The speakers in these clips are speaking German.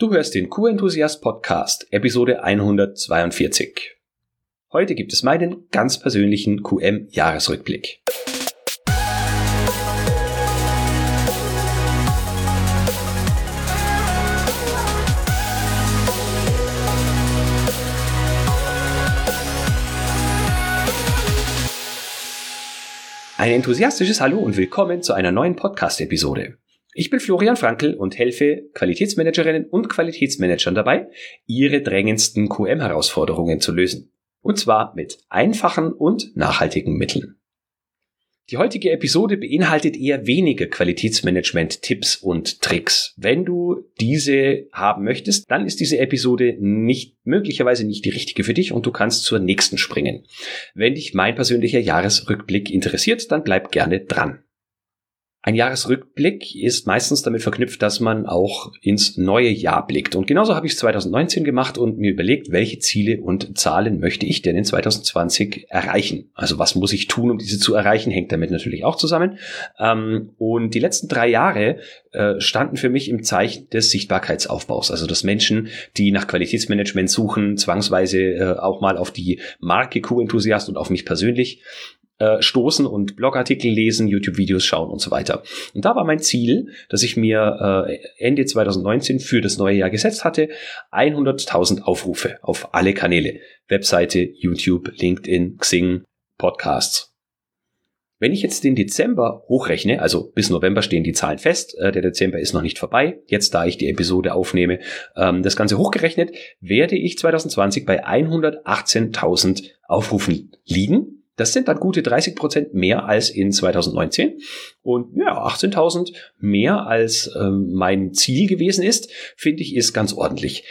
Du hörst den Q-Enthusiast Podcast, Episode 142. Heute gibt es meinen ganz persönlichen QM-Jahresrückblick. Ein enthusiastisches Hallo und willkommen zu einer neuen Podcast-Episode. Ich bin Florian Frankl und helfe Qualitätsmanagerinnen und Qualitätsmanagern dabei, ihre drängendsten QM-Herausforderungen zu lösen. Und zwar mit einfachen und nachhaltigen Mitteln. Die heutige Episode beinhaltet eher wenige Qualitätsmanagement-Tipps und Tricks. Wenn du diese haben möchtest, dann ist diese Episode nicht, möglicherweise nicht die richtige für dich und du kannst zur nächsten springen. Wenn dich mein persönlicher Jahresrückblick interessiert, dann bleib gerne dran. Ein Jahresrückblick ist meistens damit verknüpft, dass man auch ins neue Jahr blickt. Und genauso habe ich es 2019 gemacht und mir überlegt, welche Ziele und Zahlen möchte ich denn in 2020 erreichen? Also was muss ich tun, um diese zu erreichen, hängt damit natürlich auch zusammen. Ähm, und die letzten drei Jahre äh, standen für mich im Zeichen des Sichtbarkeitsaufbaus. Also dass Menschen, die nach Qualitätsmanagement suchen, zwangsweise äh, auch mal auf die Marke Q-Enthusiast und auf mich persönlich äh, stoßen und Blogartikel lesen, YouTube-Videos schauen und so weiter. Und da war mein Ziel, dass ich mir äh, Ende 2019 für das neue Jahr gesetzt hatte, 100.000 Aufrufe auf alle Kanäle. Webseite, YouTube, LinkedIn, Xing, Podcasts. Wenn ich jetzt den Dezember hochrechne, also bis November stehen die Zahlen fest, äh, der Dezember ist noch nicht vorbei, jetzt da ich die Episode aufnehme, ähm, das Ganze hochgerechnet, werde ich 2020 bei 118.000 Aufrufen liegen das sind dann gute 30 Prozent mehr als in 2019 und ja, 18.000 mehr als ähm, mein Ziel gewesen ist, finde ich, ist ganz ordentlich.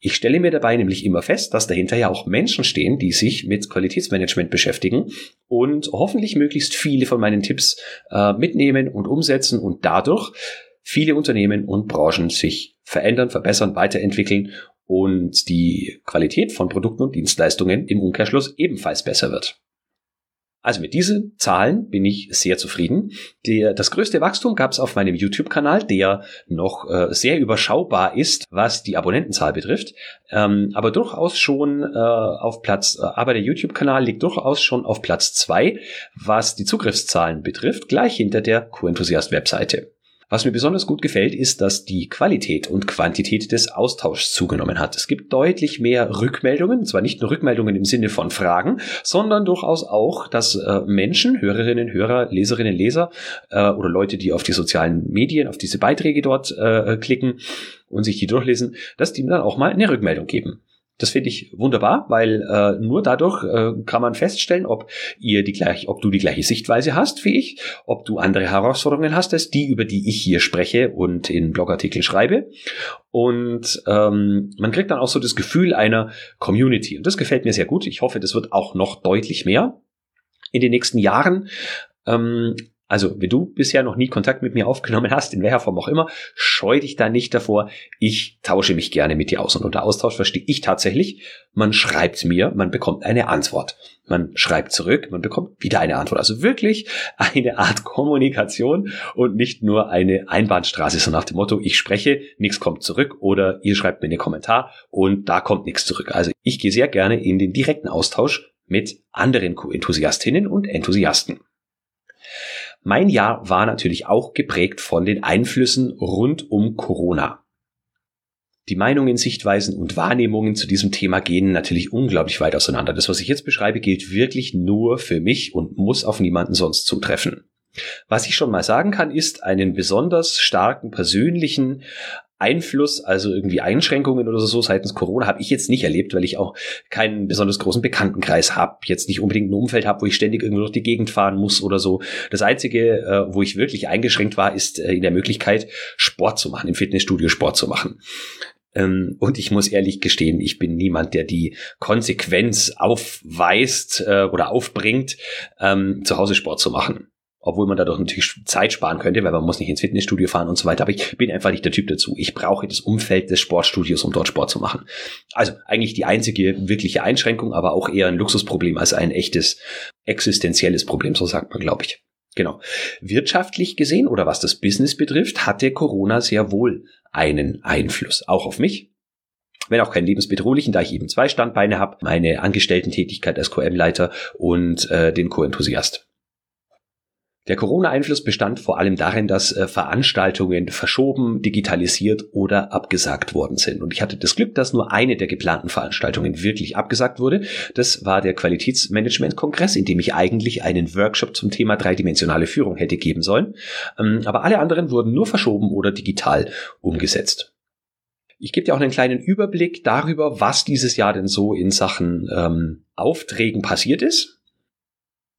Ich stelle mir dabei nämlich immer fest, dass dahinter ja auch Menschen stehen, die sich mit Qualitätsmanagement beschäftigen und hoffentlich möglichst viele von meinen Tipps äh, mitnehmen und umsetzen und dadurch viele Unternehmen und Branchen sich verändern, verbessern, weiterentwickeln und die Qualität von Produkten und Dienstleistungen im Umkehrschluss ebenfalls besser wird. Also mit diesen Zahlen bin ich sehr zufrieden. Der, das größte Wachstum gab es auf meinem YouTube-Kanal, der noch äh, sehr überschaubar ist, was die Abonnentenzahl betrifft, ähm, aber durchaus schon äh, auf Platz, äh, aber der YouTube-Kanal liegt durchaus schon auf Platz zwei, was die Zugriffszahlen betrifft, gleich hinter der Q-Enthusiast-Webseite. Was mir besonders gut gefällt, ist, dass die Qualität und Quantität des Austauschs zugenommen hat. Es gibt deutlich mehr Rückmeldungen, zwar nicht nur Rückmeldungen im Sinne von Fragen, sondern durchaus auch, dass äh, Menschen, Hörerinnen, Hörer, Leserinnen, Leser äh, oder Leute, die auf die sozialen Medien, auf diese Beiträge dort äh, klicken und sich die durchlesen, dass die dann auch mal eine Rückmeldung geben. Das finde ich wunderbar, weil äh, nur dadurch äh, kann man feststellen, ob ihr die gleiche, ob du die gleiche Sichtweise hast wie ich, ob du andere Herausforderungen hast als die, über die ich hier spreche und in Blogartikeln schreibe. Und ähm, man kriegt dann auch so das Gefühl einer Community. Und das gefällt mir sehr gut. Ich hoffe, das wird auch noch deutlich mehr in den nächsten Jahren. Ähm, also, wenn du bisher noch nie Kontakt mit mir aufgenommen hast, in welcher Form auch immer, scheu dich da nicht davor. Ich tausche mich gerne mit dir aus. Und unter Austausch verstehe ich tatsächlich, man schreibt mir, man bekommt eine Antwort. Man schreibt zurück, man bekommt wieder eine Antwort. Also wirklich eine Art Kommunikation und nicht nur eine Einbahnstraße, so nach dem Motto, ich spreche, nichts kommt zurück oder ihr schreibt mir einen Kommentar und da kommt nichts zurück. Also ich gehe sehr gerne in den direkten Austausch mit anderen Enthusiastinnen und Enthusiasten. Mein Jahr war natürlich auch geprägt von den Einflüssen rund um Corona. Die Meinungen, Sichtweisen und Wahrnehmungen zu diesem Thema gehen natürlich unglaublich weit auseinander. Das, was ich jetzt beschreibe, gilt wirklich nur für mich und muss auf niemanden sonst zutreffen. Was ich schon mal sagen kann, ist einen besonders starken persönlichen Einfluss, also irgendwie Einschränkungen oder so seitens Corona habe ich jetzt nicht erlebt, weil ich auch keinen besonders großen Bekanntenkreis habe, jetzt nicht unbedingt ein Umfeld habe, wo ich ständig irgendwo durch die Gegend fahren muss oder so. Das Einzige, äh, wo ich wirklich eingeschränkt war, ist äh, in der Möglichkeit, Sport zu machen, im Fitnessstudio Sport zu machen. Ähm, und ich muss ehrlich gestehen, ich bin niemand, der die Konsequenz aufweist äh, oder aufbringt, ähm, zu Hause Sport zu machen obwohl man dadurch natürlich Zeit sparen könnte, weil man muss nicht ins Fitnessstudio fahren und so weiter. Aber ich bin einfach nicht der Typ dazu. Ich brauche das Umfeld des Sportstudios, um dort Sport zu machen. Also eigentlich die einzige wirkliche Einschränkung, aber auch eher ein Luxusproblem als ein echtes existenzielles Problem, so sagt man, glaube ich. Genau. Wirtschaftlich gesehen oder was das Business betrifft, hatte Corona sehr wohl einen Einfluss, auch auf mich. Wenn auch keinen lebensbedrohlichen, da ich eben zwei Standbeine habe, meine Angestellten-Tätigkeit als QM-Leiter und äh, den Co-Enthusiast. Der Corona-Einfluss bestand vor allem darin, dass äh, Veranstaltungen verschoben, digitalisiert oder abgesagt worden sind. Und ich hatte das Glück, dass nur eine der geplanten Veranstaltungen wirklich abgesagt wurde. Das war der Qualitätsmanagement-Kongress, in dem ich eigentlich einen Workshop zum Thema dreidimensionale Führung hätte geben sollen. Ähm, aber alle anderen wurden nur verschoben oder digital umgesetzt. Ich gebe dir auch einen kleinen Überblick darüber, was dieses Jahr denn so in Sachen ähm, Aufträgen passiert ist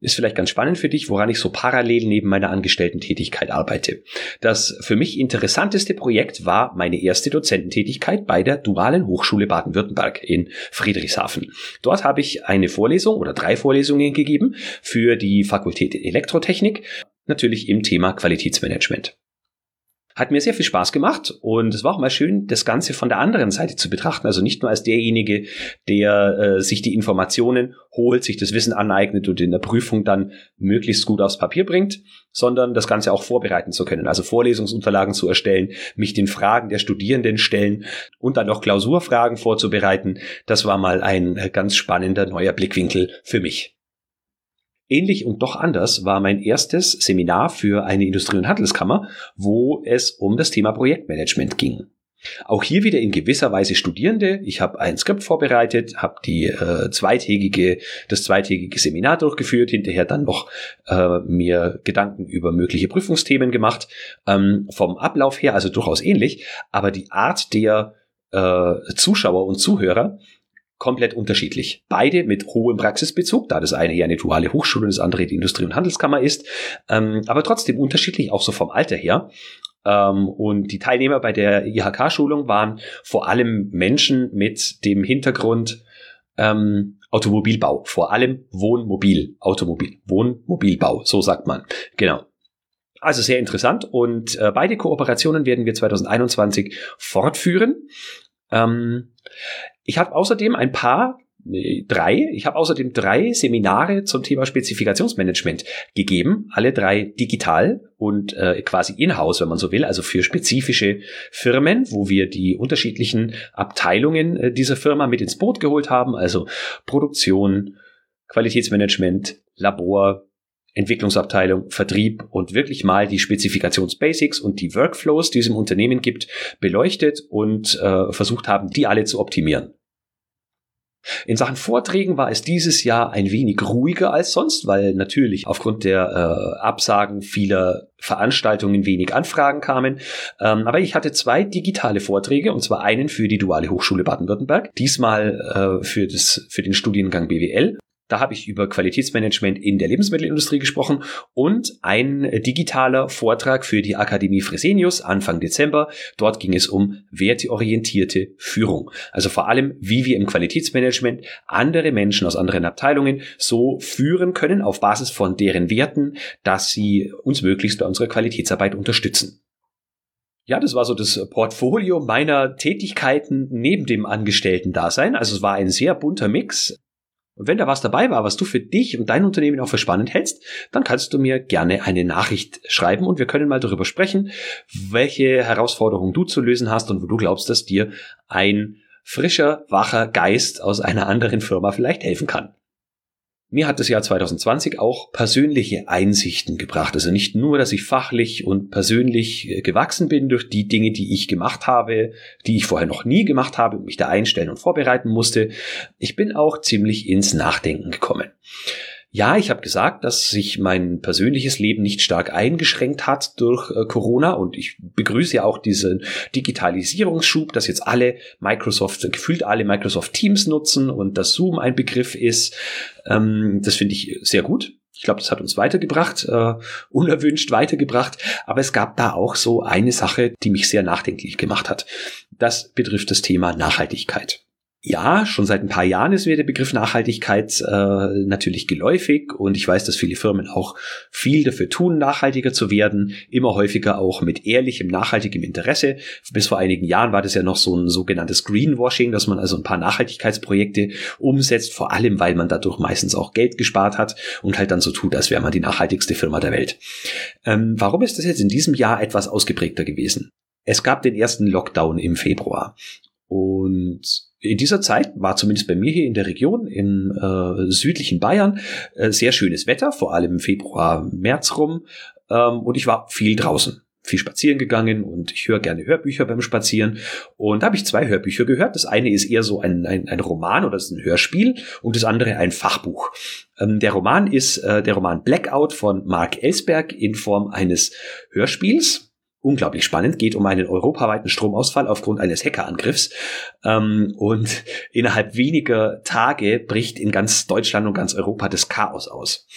ist vielleicht ganz spannend für dich, woran ich so parallel neben meiner Angestellten-Tätigkeit arbeite. Das für mich interessanteste Projekt war meine erste Dozententätigkeit bei der Dualen Hochschule Baden-Württemberg in Friedrichshafen. Dort habe ich eine Vorlesung oder drei Vorlesungen gegeben für die Fakultät Elektrotechnik, natürlich im Thema Qualitätsmanagement. Hat mir sehr viel Spaß gemacht und es war auch mal schön, das Ganze von der anderen Seite zu betrachten. Also nicht nur als derjenige, der äh, sich die Informationen holt, sich das Wissen aneignet und in der Prüfung dann möglichst gut aufs Papier bringt, sondern das Ganze auch vorbereiten zu können. Also Vorlesungsunterlagen zu erstellen, mich den Fragen der Studierenden stellen und dann noch Klausurfragen vorzubereiten. Das war mal ein äh, ganz spannender neuer Blickwinkel für mich. Ähnlich und doch anders war mein erstes Seminar für eine Industrie- und Handelskammer, wo es um das Thema Projektmanagement ging. Auch hier wieder in gewisser Weise Studierende. Ich habe ein Skript vorbereitet, habe die äh, zweitägige, das zweitägige Seminar durchgeführt, hinterher dann noch äh, mir Gedanken über mögliche Prüfungsthemen gemacht. Ähm, vom Ablauf her also durchaus ähnlich, aber die Art der äh, Zuschauer und Zuhörer komplett unterschiedlich. Beide mit hohem Praxisbezug, da das eine hier eine duale Hochschule und das andere die Industrie- und Handelskammer ist, ähm, aber trotzdem unterschiedlich, auch so vom Alter her. Ähm, und die Teilnehmer bei der IHK-Schulung waren vor allem Menschen mit dem Hintergrund ähm, Automobilbau, vor allem Wohnmobil, Automobil, Wohnmobilbau, so sagt man. Genau. Also sehr interessant und äh, beide Kooperationen werden wir 2021 fortführen. Ähm, ich habe außerdem ein paar drei. Ich habe außerdem drei Seminare zum Thema Spezifikationsmanagement gegeben, alle drei digital und äh, quasi in-house, wenn man so will, also für spezifische Firmen, wo wir die unterschiedlichen Abteilungen äh, dieser Firma mit ins Boot geholt haben, also Produktion, Qualitätsmanagement, Labor, Entwicklungsabteilung, Vertrieb und wirklich mal die Spezifikationsbasics und die Workflows, die es im Unternehmen gibt, beleuchtet und äh, versucht haben, die alle zu optimieren. In Sachen Vorträgen war es dieses Jahr ein wenig ruhiger als sonst, weil natürlich aufgrund der äh, Absagen vieler Veranstaltungen wenig Anfragen kamen. Ähm, aber ich hatte zwei digitale Vorträge, und zwar einen für die Duale Hochschule Baden-Württemberg, diesmal äh, für, das, für den Studiengang BWL da habe ich über Qualitätsmanagement in der Lebensmittelindustrie gesprochen und ein digitaler Vortrag für die Akademie Fresenius Anfang Dezember. Dort ging es um werteorientierte Führung. Also vor allem, wie wir im Qualitätsmanagement andere Menschen aus anderen Abteilungen so führen können auf Basis von deren Werten, dass sie uns möglichst bei unserer Qualitätsarbeit unterstützen. Ja, das war so das Portfolio meiner Tätigkeiten neben dem Angestellten-Dasein. Also es war ein sehr bunter Mix. Und wenn da was dabei war, was du für dich und dein Unternehmen auch für spannend hältst, dann kannst du mir gerne eine Nachricht schreiben und wir können mal darüber sprechen, welche Herausforderungen du zu lösen hast und wo du glaubst, dass dir ein frischer, wacher Geist aus einer anderen Firma vielleicht helfen kann. Mir hat das Jahr 2020 auch persönliche Einsichten gebracht. Also nicht nur, dass ich fachlich und persönlich äh, gewachsen bin durch die Dinge, die ich gemacht habe, die ich vorher noch nie gemacht habe und mich da einstellen und vorbereiten musste. Ich bin auch ziemlich ins Nachdenken gekommen. Ja, ich habe gesagt, dass sich mein persönliches Leben nicht stark eingeschränkt hat durch äh, Corona und ich begrüße ja auch diesen Digitalisierungsschub, dass jetzt alle Microsoft, gefühlt alle Microsoft Teams nutzen und dass Zoom ein Begriff ist. Ähm, das finde ich sehr gut. Ich glaube, das hat uns weitergebracht, äh, unerwünscht weitergebracht. Aber es gab da auch so eine Sache, die mich sehr nachdenklich gemacht hat. Das betrifft das Thema Nachhaltigkeit. Ja, schon seit ein paar Jahren ist mir der Begriff Nachhaltigkeit äh, natürlich geläufig und ich weiß, dass viele Firmen auch viel dafür tun, nachhaltiger zu werden, immer häufiger auch mit ehrlichem, nachhaltigem Interesse. Bis vor einigen Jahren war das ja noch so ein sogenanntes Greenwashing, dass man also ein paar Nachhaltigkeitsprojekte umsetzt, vor allem weil man dadurch meistens auch Geld gespart hat und halt dann so tut, als wäre man die nachhaltigste Firma der Welt. Ähm, warum ist das jetzt in diesem Jahr etwas ausgeprägter gewesen? Es gab den ersten Lockdown im Februar und in dieser Zeit war zumindest bei mir hier in der Region im äh, südlichen Bayern äh, sehr schönes Wetter, vor allem im Februar, März rum. Ähm, und ich war viel draußen, viel spazieren gegangen und ich höre gerne Hörbücher beim Spazieren. Und da habe ich zwei Hörbücher gehört. Das eine ist eher so ein, ein, ein Roman oder ist ein Hörspiel und das andere ein Fachbuch. Ähm, der Roman ist äh, der Roman Blackout von Mark Ellsberg in Form eines Hörspiels unglaublich spannend, geht um einen europaweiten Stromausfall aufgrund eines Hackerangriffs. Ähm, und innerhalb weniger Tage bricht in ganz Deutschland und ganz Europa das Chaos aus.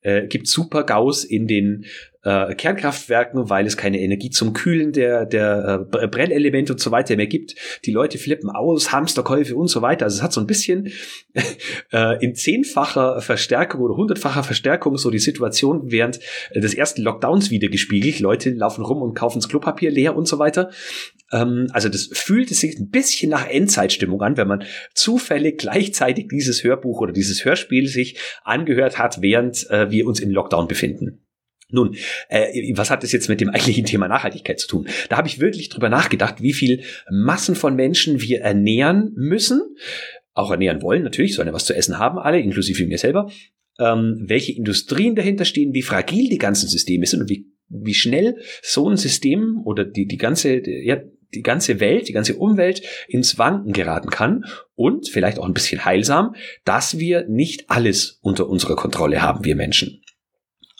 Äh, gibt super Gaus in den äh, Kernkraftwerken, weil es keine Energie zum Kühlen der, der äh, Brennelemente und so weiter mehr gibt. Die Leute flippen aus, Hamsterkäufe und so weiter. Also es hat so ein bisschen äh, in zehnfacher Verstärkung oder hundertfacher Verstärkung so die Situation während des ersten Lockdowns wieder gespiegelt. Leute laufen rum und kaufen das Klopapier leer und so weiter. Ähm, also das fühlt sich ein bisschen nach Endzeitstimmung an, wenn man zufällig gleichzeitig dieses Hörbuch oder dieses Hörspiel sich angehört hat, während äh, wir uns im Lockdown befinden. Nun, äh, was hat das jetzt mit dem eigentlichen Thema Nachhaltigkeit zu tun? Da habe ich wirklich drüber nachgedacht, wie viel Massen von Menschen wir ernähren müssen, auch ernähren wollen, natürlich, sollen ja was zu essen haben, alle, inklusive mir selber, ähm, welche Industrien dahinter stehen, wie fragil die ganzen Systeme sind und wie, wie schnell so ein System oder die, die ganze, ja, die ganze Welt, die ganze Umwelt ins Wanken geraten kann und vielleicht auch ein bisschen heilsam, dass wir nicht alles unter unserer Kontrolle haben, wir Menschen.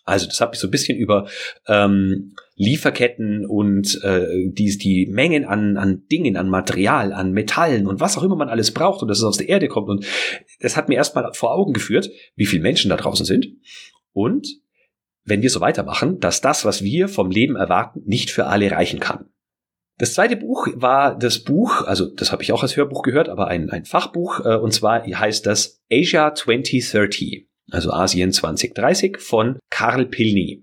Also das habe ich so ein bisschen über ähm, Lieferketten und äh, die, die Mengen an, an Dingen, an Material, an Metallen und was auch immer man alles braucht und dass es aus der Erde kommt. Und das hat mir erstmal vor Augen geführt, wie viele Menschen da draußen sind. Und wenn wir so weitermachen, dass das, was wir vom Leben erwarten, nicht für alle reichen kann. Das zweite Buch war das Buch, also das habe ich auch als Hörbuch gehört, aber ein, ein Fachbuch, äh, und zwar heißt das Asia 2030 also Asien 2030 von Karl Pilny.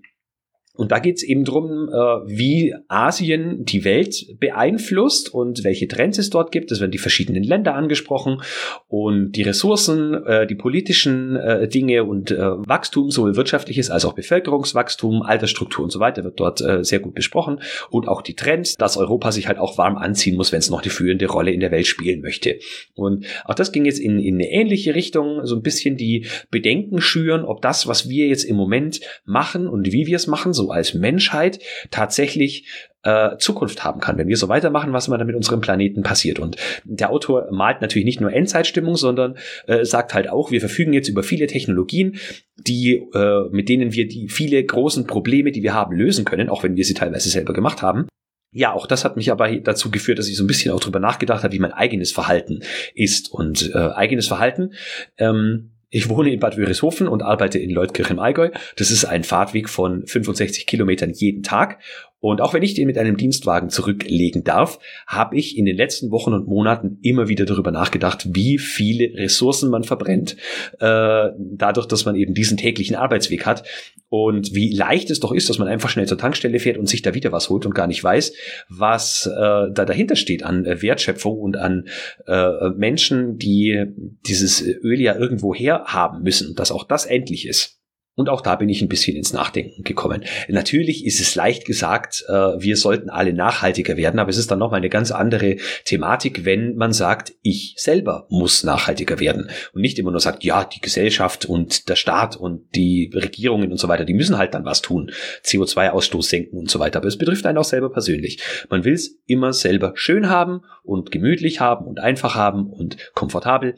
Und da geht es eben drum, äh, wie Asien die Welt beeinflusst und welche Trends es dort gibt. Es werden die verschiedenen Länder angesprochen und die Ressourcen, äh, die politischen äh, Dinge und Wachstum, sowohl wirtschaftliches als auch Bevölkerungswachstum, Altersstruktur und so weiter wird dort sehr gut besprochen. Und auch die Trends, dass Europa sich halt auch warm anziehen muss, wenn es noch die führende Rolle in der Welt spielen möchte. Und auch das ging jetzt in, in eine ähnliche Richtung, so ein bisschen die Bedenken schüren, ob das, was wir jetzt im Moment machen und wie wir es machen, so als Menschheit tatsächlich äh, Zukunft haben kann, wenn wir so weitermachen, was mal dann mit unserem Planeten passiert. Und der Autor malt natürlich nicht nur Endzeitstimmung, sondern äh, sagt halt auch, wir verfügen jetzt über viele Technologien, die, äh, mit denen wir die viele großen Probleme, die wir haben, lösen können, auch wenn wir sie teilweise selber gemacht haben. Ja, auch das hat mich aber dazu geführt, dass ich so ein bisschen auch drüber nachgedacht habe, wie mein eigenes Verhalten ist. Und äh, eigenes Verhalten ähm, ich wohne in Bad Wörishofen und arbeite in Leutkirch im Allgäu. Das ist ein Fahrtweg von 65 Kilometern jeden Tag. Und auch wenn ich den mit einem Dienstwagen zurücklegen darf, habe ich in den letzten Wochen und Monaten immer wieder darüber nachgedacht, wie viele Ressourcen man verbrennt, äh, dadurch, dass man eben diesen täglichen Arbeitsweg hat und wie leicht es doch ist, dass man einfach schnell zur Tankstelle fährt und sich da wieder was holt und gar nicht weiß, was äh, da dahinter steht an äh, Wertschöpfung und an äh, Menschen, die dieses Öl ja irgendwo her haben müssen, dass auch das endlich ist. Und auch da bin ich ein bisschen ins Nachdenken gekommen. Natürlich ist es leicht gesagt, äh, wir sollten alle nachhaltiger werden, aber es ist dann nochmal eine ganz andere Thematik, wenn man sagt, ich selber muss nachhaltiger werden und nicht immer nur sagt, ja, die Gesellschaft und der Staat und die Regierungen und so weiter, die müssen halt dann was tun, CO2-Ausstoß senken und so weiter. Aber es betrifft einen auch selber persönlich. Man will es immer selber schön haben und gemütlich haben und einfach haben und komfortabel.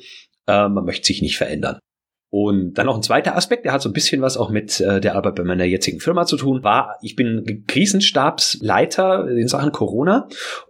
Äh, man möchte sich nicht verändern. Und dann noch ein zweiter Aspekt, der hat so ein bisschen was auch mit äh, der Arbeit bei meiner jetzigen Firma zu tun, war, ich bin Krisenstabsleiter in Sachen Corona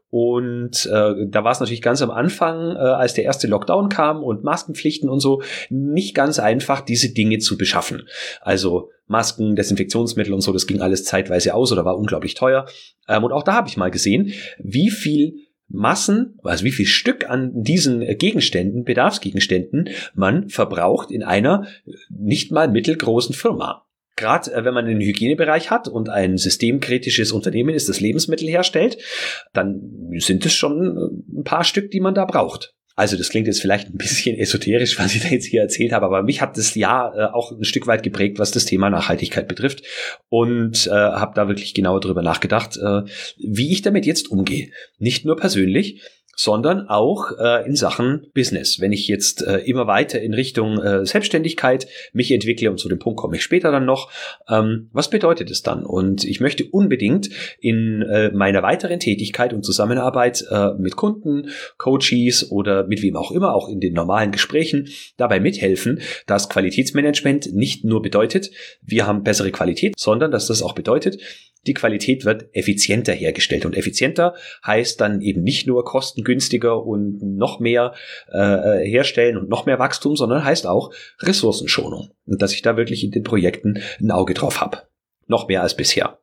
und äh, da war es natürlich ganz am Anfang, äh, als der erste Lockdown kam und Maskenpflichten und so, nicht ganz einfach, diese Dinge zu beschaffen. Also Masken, Desinfektionsmittel und so, das ging alles zeitweise aus oder war unglaublich teuer. Ähm, und auch da habe ich mal gesehen, wie viel Massen, also wie viel Stück an diesen Gegenständen, Bedarfsgegenständen man verbraucht in einer nicht mal mittelgroßen Firma. Gerade äh, wenn man einen Hygienebereich hat und ein systemkritisches Unternehmen ist, das Lebensmittel herstellt, dann sind es schon äh, ein paar Stück, die man da braucht. Also das klingt jetzt vielleicht ein bisschen esoterisch, was ich da jetzt hier erzählt habe, aber mich hat das Jahr äh, auch ein Stück weit geprägt, was das Thema Nachhaltigkeit betrifft und äh, habe da wirklich genau darüber nachgedacht, äh, wie ich damit jetzt umgehe. Nicht nur persönlich, sondern auch äh, in Sachen Business. Wenn ich jetzt äh, immer weiter in Richtung äh, Selbstständigkeit mich entwickle und zu dem Punkt komme ich später dann noch, ähm, was bedeutet es dann? Und ich möchte unbedingt in äh, meiner weiteren Tätigkeit und Zusammenarbeit äh, mit Kunden, Coaches oder mit wem auch immer, auch in den normalen Gesprächen dabei mithelfen, dass Qualitätsmanagement nicht nur bedeutet, wir haben bessere Qualität, sondern dass das auch bedeutet, die Qualität wird effizienter hergestellt. Und effizienter heißt dann eben nicht nur kostengünstiger und noch mehr äh, herstellen und noch mehr Wachstum, sondern heißt auch Ressourcenschonung. Und dass ich da wirklich in den Projekten ein Auge drauf habe. Noch mehr als bisher.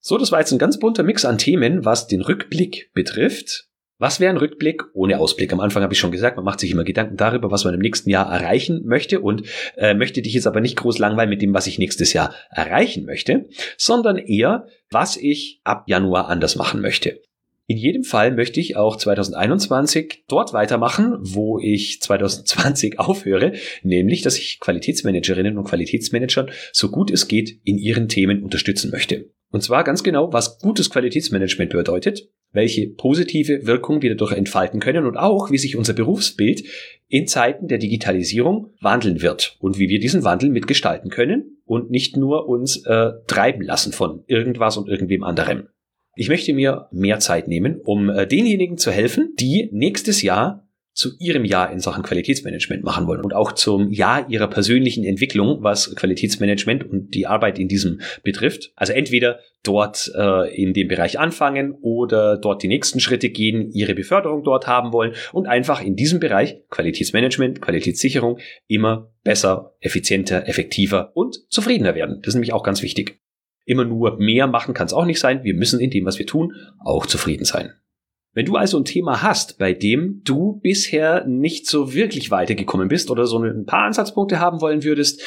So, das war jetzt ein ganz bunter Mix an Themen, was den Rückblick betrifft. Was wäre ein Rückblick ohne Ausblick? Am Anfang habe ich schon gesagt, man macht sich immer Gedanken darüber, was man im nächsten Jahr erreichen möchte und äh, möchte dich jetzt aber nicht groß langweilen mit dem, was ich nächstes Jahr erreichen möchte, sondern eher, was ich ab Januar anders machen möchte. In jedem Fall möchte ich auch 2021 dort weitermachen, wo ich 2020 aufhöre, nämlich, dass ich Qualitätsmanagerinnen und Qualitätsmanagern so gut es geht in ihren Themen unterstützen möchte. Und zwar ganz genau, was gutes Qualitätsmanagement bedeutet, welche positive Wirkung wir dadurch entfalten können und auch, wie sich unser Berufsbild in Zeiten der Digitalisierung wandeln wird und wie wir diesen Wandel mitgestalten können und nicht nur uns äh, treiben lassen von irgendwas und irgendwem anderem. Ich möchte mir mehr Zeit nehmen, um äh, denjenigen zu helfen, die nächstes Jahr zu ihrem Jahr in Sachen Qualitätsmanagement machen wollen und auch zum Jahr ihrer persönlichen Entwicklung, was Qualitätsmanagement und die Arbeit in diesem betrifft. Also entweder dort äh, in dem Bereich anfangen oder dort die nächsten Schritte gehen, ihre Beförderung dort haben wollen und einfach in diesem Bereich Qualitätsmanagement, Qualitätssicherung immer besser, effizienter, effektiver und zufriedener werden. Das ist nämlich auch ganz wichtig. Immer nur mehr machen kann es auch nicht sein. Wir müssen in dem, was wir tun, auch zufrieden sein. Wenn du also ein Thema hast, bei dem du bisher nicht so wirklich weitergekommen bist oder so ein paar Ansatzpunkte haben wollen würdest,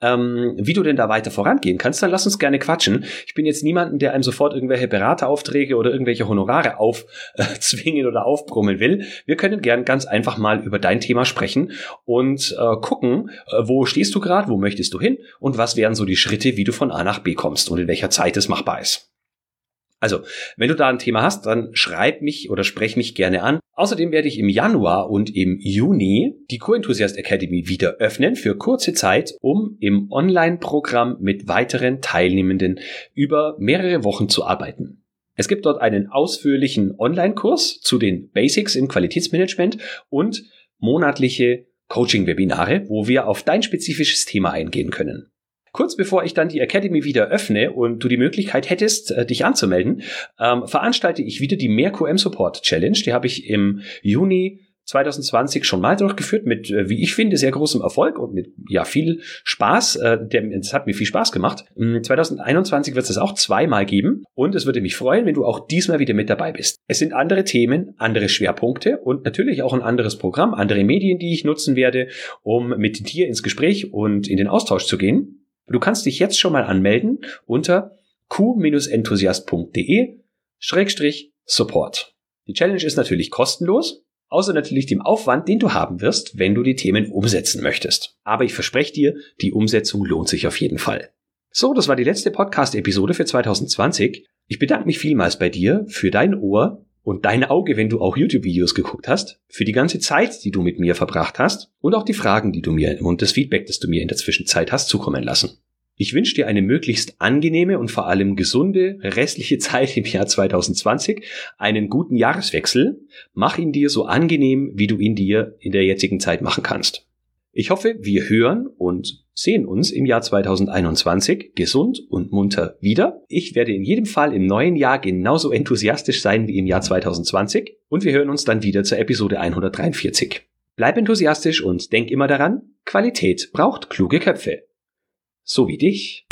ähm, wie du denn da weiter vorangehen kannst, dann lass uns gerne quatschen. Ich bin jetzt niemanden, der einem sofort irgendwelche Berateraufträge oder irgendwelche Honorare aufzwingen oder aufbrummen will. Wir können gern ganz einfach mal über dein Thema sprechen und äh, gucken, äh, wo stehst du gerade, wo möchtest du hin und was wären so die Schritte, wie du von A nach B kommst und in welcher Zeit es machbar ist. Also, wenn du da ein Thema hast, dann schreib mich oder sprech mich gerne an. Außerdem werde ich im Januar und im Juni die Co-Enthusiast Academy wieder öffnen für kurze Zeit, um im Online-Programm mit weiteren Teilnehmenden über mehrere Wochen zu arbeiten. Es gibt dort einen ausführlichen Online-Kurs zu den Basics im Qualitätsmanagement und monatliche Coaching-Webinare, wo wir auf dein spezifisches Thema eingehen können. Kurz bevor ich dann die Academy wieder öffne und du die Möglichkeit hättest, äh, dich anzumelden, ähm, veranstalte ich wieder die Mehr QM Support Challenge. Die habe ich im Juni 2020 schon mal durchgeführt mit, äh, wie ich finde, sehr großem Erfolg und mit ja viel Spaß. Äh, es hat mir viel Spaß gemacht. 2021 wird es das auch zweimal geben und es würde mich freuen, wenn du auch diesmal wieder mit dabei bist. Es sind andere Themen, andere Schwerpunkte und natürlich auch ein anderes Programm, andere Medien, die ich nutzen werde, um mit dir ins Gespräch und in den Austausch zu gehen. Du kannst dich jetzt schon mal anmelden unter q-enthusiast.de Schrägstrich Support. Die Challenge ist natürlich kostenlos, außer natürlich dem Aufwand, den du haben wirst, wenn du die Themen umsetzen möchtest. Aber ich verspreche dir, die Umsetzung lohnt sich auf jeden Fall. So, das war die letzte Podcast-Episode für 2020. Ich bedanke mich vielmals bei dir für dein Ohr und dein Auge, wenn du auch YouTube-Videos geguckt hast, für die ganze Zeit, die du mit mir verbracht hast und auch die Fragen, die du mir und das Feedback, das du mir in der Zwischenzeit hast zukommen lassen. Ich wünsche dir eine möglichst angenehme und vor allem gesunde restliche Zeit im Jahr 2020, einen guten Jahreswechsel. Mach ihn dir so angenehm, wie du ihn dir in der jetzigen Zeit machen kannst. Ich hoffe, wir hören und sehen uns im Jahr 2021 gesund und munter wieder. Ich werde in jedem Fall im neuen Jahr genauso enthusiastisch sein wie im Jahr 2020 und wir hören uns dann wieder zur Episode 143. Bleib enthusiastisch und denk immer daran, Qualität braucht kluge Köpfe. So wie dich.